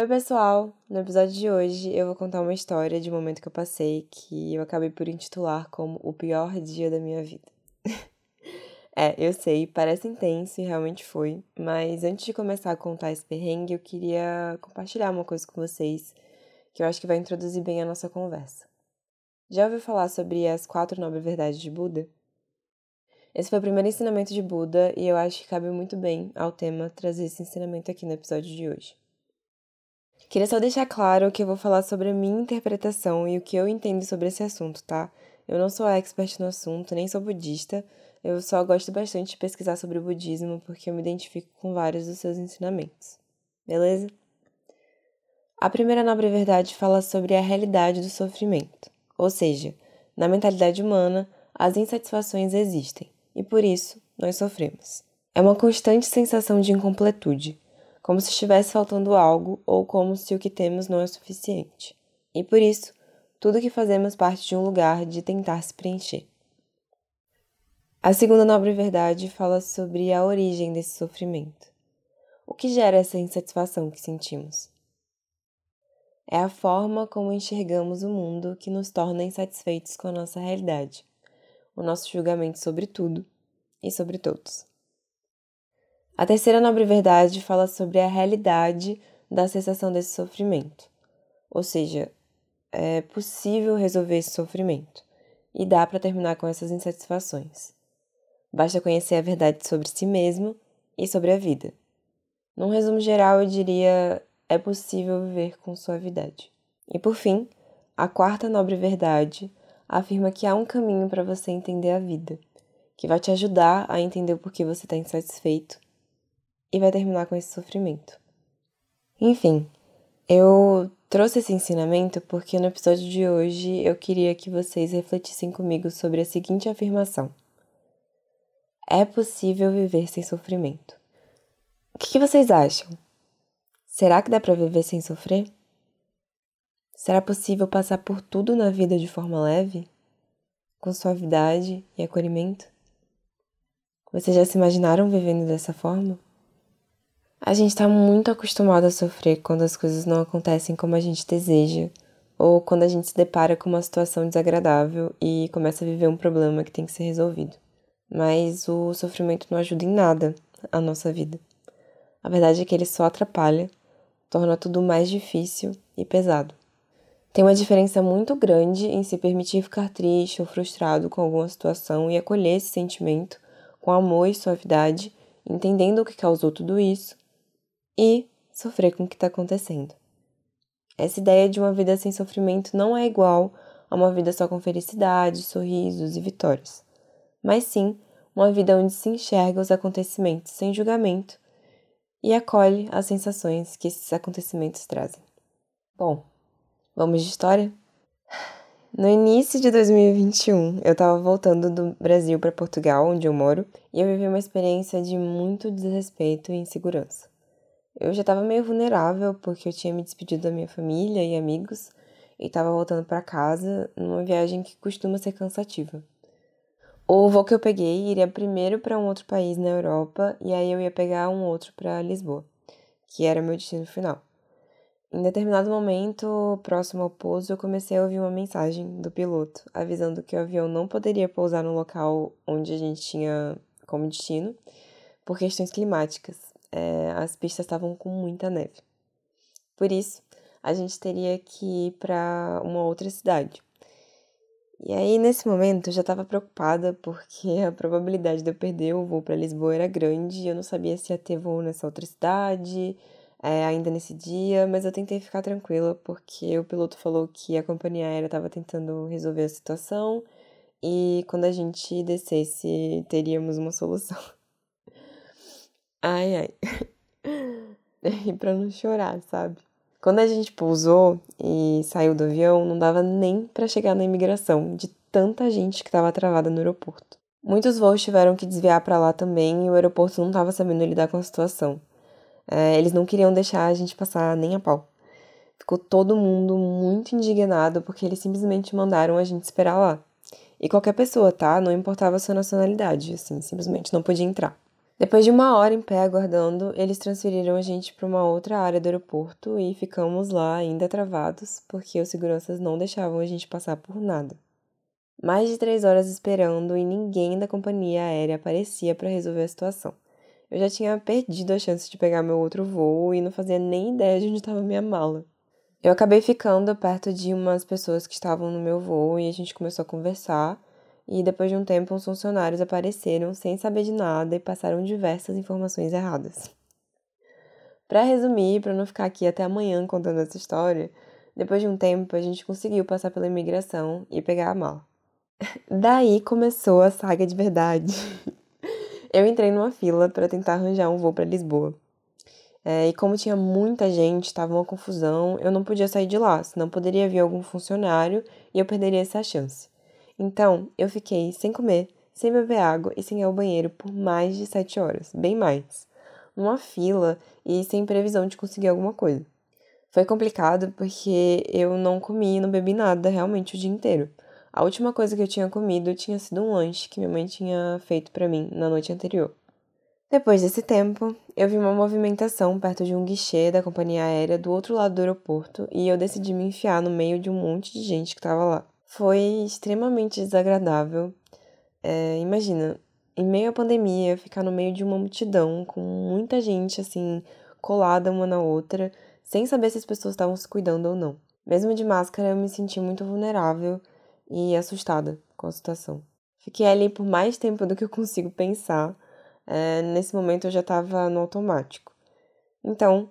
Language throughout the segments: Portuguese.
Oi, pessoal! No episódio de hoje eu vou contar uma história de um momento que eu passei que eu acabei por intitular como o pior dia da minha vida. é, eu sei, parece intenso e realmente foi, mas antes de começar a contar esse perrengue, eu queria compartilhar uma coisa com vocês que eu acho que vai introduzir bem a nossa conversa. Já ouviu falar sobre as quatro nobres verdades de Buda? Esse foi o primeiro ensinamento de Buda e eu acho que cabe muito bem ao tema trazer esse ensinamento aqui no episódio de hoje. Queria só deixar claro que eu vou falar sobre a minha interpretação e o que eu entendo sobre esse assunto, tá? Eu não sou expert no assunto, nem sou budista, eu só gosto bastante de pesquisar sobre o budismo porque eu me identifico com vários dos seus ensinamentos. Beleza? A primeira nobre verdade fala sobre a realidade do sofrimento, ou seja, na mentalidade humana, as insatisfações existem e por isso nós sofremos. É uma constante sensação de incompletude, como se estivesse faltando algo ou como se o que temos não é suficiente. E por isso, tudo que fazemos parte de um lugar de tentar se preencher. A segunda nobre verdade fala sobre a origem desse sofrimento. O que gera essa insatisfação que sentimos? É a forma como enxergamos o mundo que nos torna insatisfeitos com a nossa realidade o nosso julgamento sobre tudo e sobre todos. A terceira nobre verdade fala sobre a realidade da cessação desse sofrimento, ou seja, é possível resolver esse sofrimento e dá para terminar com essas insatisfações. Basta conhecer a verdade sobre si mesmo e sobre a vida. Num resumo geral, eu diria: é possível viver com suavidade. E por fim, a quarta nobre verdade afirma que há um caminho para você entender a vida, que vai te ajudar a entender o porquê você está insatisfeito e vai terminar com esse sofrimento. Enfim, eu trouxe esse ensinamento porque no episódio de hoje eu queria que vocês refletissem comigo sobre a seguinte afirmação: É possível viver sem sofrimento. O que, vocês acham? Será que dá para viver sem sofrer? Será possível passar por tudo na vida de forma leve? Com suavidade e acolhimento? Vocês já se imaginaram vivendo dessa forma? A gente está muito acostumado a sofrer quando as coisas não acontecem como a gente deseja, ou quando a gente se depara com uma situação desagradável e começa a viver um problema que tem que ser resolvido. Mas o sofrimento não ajuda em nada a nossa vida. A verdade é que ele só atrapalha, torna tudo mais difícil e pesado. Tem uma diferença muito grande em se permitir ficar triste ou frustrado com alguma situação e acolher esse sentimento com amor e suavidade, entendendo o que causou tudo isso, e sofrer com o que está acontecendo. Essa ideia de uma vida sem sofrimento não é igual a uma vida só com felicidade, sorrisos e vitórias, mas sim uma vida onde se enxerga os acontecimentos sem julgamento e acolhe as sensações que esses acontecimentos trazem. Bom, Vamos de história? No início de 2021, eu estava voltando do Brasil para Portugal, onde eu moro, e eu vivi uma experiência de muito desrespeito e insegurança. Eu já estava meio vulnerável porque eu tinha me despedido da minha família e amigos e estava voltando para casa numa viagem que costuma ser cansativa. O voo que eu peguei iria primeiro para um outro país na Europa e aí eu ia pegar um outro para Lisboa, que era meu destino final. Em determinado momento, próximo ao pouso, eu comecei a ouvir uma mensagem do piloto avisando que o avião não poderia pousar no local onde a gente tinha como destino por questões climáticas. É, as pistas estavam com muita neve. Por isso, a gente teria que ir para uma outra cidade. E aí, nesse momento, eu já estava preocupada porque a probabilidade de eu perder o voo para Lisboa era grande eu não sabia se ia ter voo nessa outra cidade é, ainda nesse dia, mas eu tentei ficar tranquila porque o piloto falou que a companhia aérea estava tentando resolver a situação e quando a gente descesse teríamos uma solução. Ai, ai. e pra não chorar, sabe? Quando a gente pousou e saiu do avião, não dava nem para chegar na imigração, de tanta gente que estava travada no aeroporto. Muitos voos tiveram que desviar para lá também e o aeroporto não estava sabendo lidar com a situação. É, eles não queriam deixar a gente passar nem a pau. Ficou todo mundo muito indignado porque eles simplesmente mandaram a gente esperar lá. E qualquer pessoa, tá? Não importava a sua nacionalidade, assim, simplesmente não podia entrar. Depois de uma hora em pé aguardando, eles transferiram a gente para uma outra área do aeroporto e ficamos lá ainda travados, porque os seguranças não deixavam a gente passar por nada. Mais de três horas esperando e ninguém da companhia aérea aparecia para resolver a situação. Eu já tinha perdido a chance de pegar meu outro voo e não fazia nem ideia de onde estava minha mala. Eu acabei ficando perto de umas pessoas que estavam no meu voo e a gente começou a conversar. E depois de um tempo, uns funcionários apareceram sem saber de nada e passaram diversas informações erradas. Para resumir, para não ficar aqui até amanhã contando essa história, depois de um tempo a gente conseguiu passar pela imigração e pegar a mala. Daí começou a saga de verdade. Eu entrei numa fila para tentar arranjar um voo para Lisboa. É, e como tinha muita gente, estava uma confusão, eu não podia sair de lá, senão poderia vir algum funcionário e eu perderia essa chance. Então, eu fiquei sem comer, sem beber água e sem ir ao banheiro por mais de sete horas, bem mais. Numa fila e sem previsão de conseguir alguma coisa. Foi complicado porque eu não comi e não bebi nada realmente o dia inteiro. A última coisa que eu tinha comido tinha sido um lanche que minha mãe tinha feito para mim na noite anterior. Depois desse tempo, eu vi uma movimentação perto de um guichê da companhia aérea do outro lado do aeroporto e eu decidi me enfiar no meio de um monte de gente que estava lá. Foi extremamente desagradável. É, imagina, em meio à pandemia, ficar no meio de uma multidão com muita gente assim colada uma na outra, sem saber se as pessoas estavam se cuidando ou não. Mesmo de máscara, eu me senti muito vulnerável e assustada com a situação. Fiquei ali por mais tempo do que eu consigo pensar é, nesse momento eu já estava no automático. Então,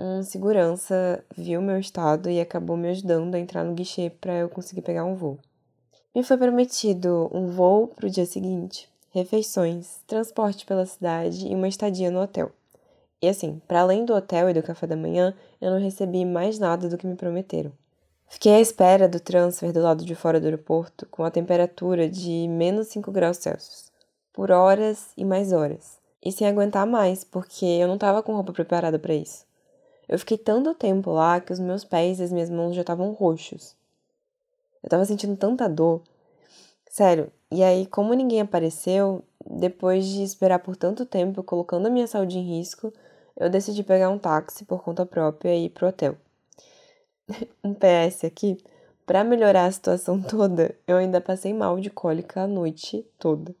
um segurança viu meu estado e acabou me ajudando a entrar no guichê para eu conseguir pegar um voo. Me foi prometido um voo para o dia seguinte, refeições, transporte pela cidade e uma estadia no hotel. E assim, para além do hotel e do café da manhã, eu não recebi mais nada do que me prometeram. Fiquei à espera do transfer do lado de fora do aeroporto com a temperatura de menos 5 graus Celsius por horas e mais horas. E sem aguentar mais, porque eu não estava com roupa preparada para isso. Eu fiquei tanto tempo lá que os meus pés e as minhas mãos já estavam roxos. Eu estava sentindo tanta dor. Sério, e aí, como ninguém apareceu, depois de esperar por tanto tempo, colocando a minha saúde em risco, eu decidi pegar um táxi por conta própria e ir pro hotel. um PS aqui, para melhorar a situação toda, eu ainda passei mal de cólica a noite toda.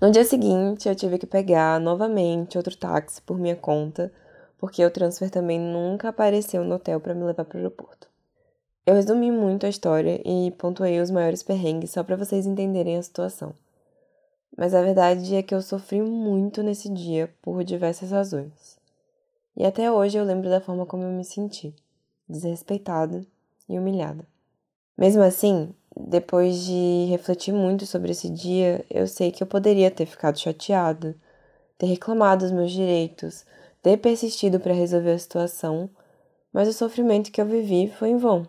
No dia seguinte, eu tive que pegar novamente outro táxi por minha conta, porque o transfer também nunca apareceu no hotel para me levar para o aeroporto. Eu resumi muito a história e pontuei os maiores perrengues só para vocês entenderem a situação. Mas a verdade é que eu sofri muito nesse dia por diversas razões. E até hoje eu lembro da forma como eu me senti, desrespeitada e humilhada. Mesmo assim, depois de refletir muito sobre esse dia, eu sei que eu poderia ter ficado chateado, ter reclamado dos meus direitos, ter persistido para resolver a situação, mas o sofrimento que eu vivi foi em vão.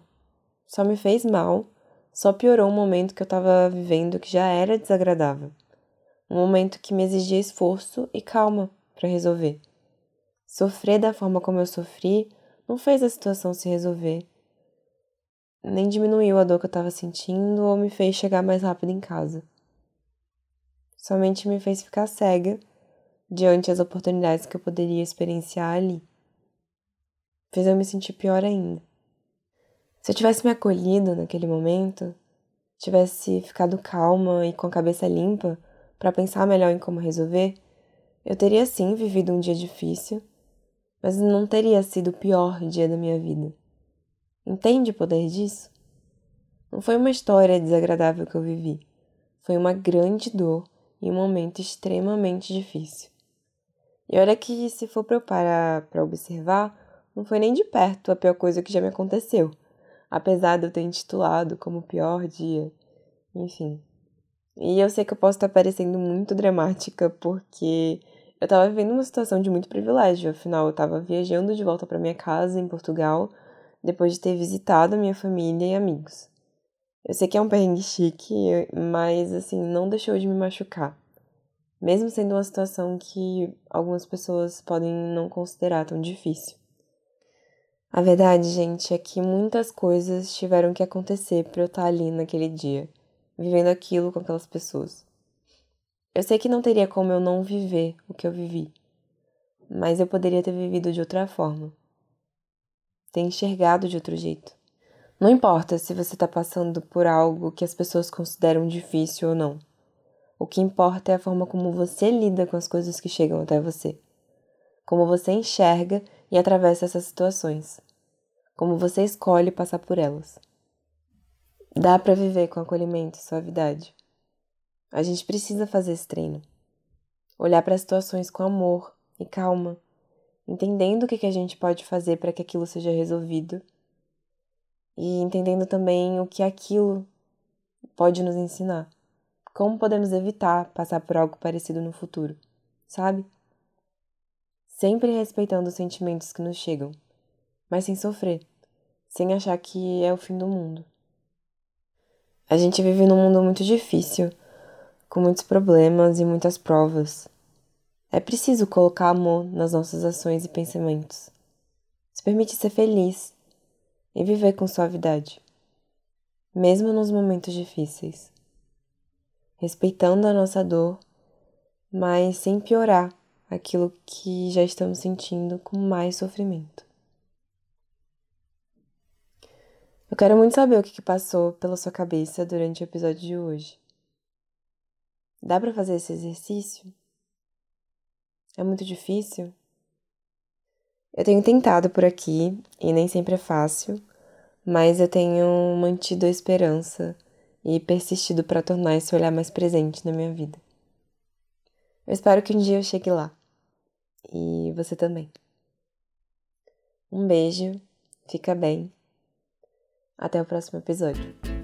Só me fez mal, só piorou um momento que eu estava vivendo que já era desagradável. Um momento que me exigia esforço e calma para resolver. Sofrer da forma como eu sofri não fez a situação se resolver nem diminuiu a dor que eu estava sentindo ou me fez chegar mais rápido em casa. Somente me fez ficar cega diante as oportunidades que eu poderia experienciar ali. Fez eu me sentir pior ainda. Se eu tivesse me acolhido naquele momento, tivesse ficado calma e com a cabeça limpa para pensar melhor em como resolver, eu teria sim vivido um dia difícil, mas não teria sido o pior dia da minha vida. Entende o poder disso? Não foi uma história desagradável que eu vivi. Foi uma grande dor e um momento extremamente difícil. E olha que, se for para eu parar para observar, não foi nem de perto a pior coisa que já me aconteceu, apesar de eu ter intitulado como pior dia. Enfim. E eu sei que eu posso estar parecendo muito dramática porque eu estava vivendo uma situação de muito privilégio, afinal eu estava viajando de volta para minha casa em Portugal depois de ter visitado a minha família e amigos. Eu sei que é um perrengue chique, mas assim, não deixou de me machucar. Mesmo sendo uma situação que algumas pessoas podem não considerar tão difícil. A verdade, gente, é que muitas coisas tiveram que acontecer para eu estar ali naquele dia, vivendo aquilo com aquelas pessoas. Eu sei que não teria como eu não viver o que eu vivi, mas eu poderia ter vivido de outra forma, ter enxergado de outro jeito. Não importa se você está passando por algo que as pessoas consideram difícil ou não. O que importa é a forma como você lida com as coisas que chegam até você. Como você enxerga e atravessa essas situações. Como você escolhe passar por elas. Dá para viver com acolhimento e suavidade. A gente precisa fazer esse treino. Olhar para as situações com amor e calma, entendendo o que, que a gente pode fazer para que aquilo seja resolvido e entendendo também o que aquilo pode nos ensinar. Como podemos evitar passar por algo parecido no futuro, sabe? Sempre respeitando os sentimentos que nos chegam, mas sem sofrer, sem achar que é o fim do mundo. A gente vive num mundo muito difícil, com muitos problemas e muitas provas. É preciso colocar amor nas nossas ações e pensamentos. Se permite ser feliz e viver com suavidade, mesmo nos momentos difíceis, respeitando a nossa dor, mas sem piorar aquilo que já estamos sentindo com mais sofrimento. Eu quero muito saber o que passou pela sua cabeça durante o episódio de hoje. Dá para fazer esse exercício? É muito difícil? Eu tenho tentado por aqui e nem sempre é fácil, mas eu tenho mantido a esperança e persistido para tornar esse olhar mais presente na minha vida. Eu espero que um dia eu chegue lá. E você também. Um beijo, fica bem. Até o próximo episódio.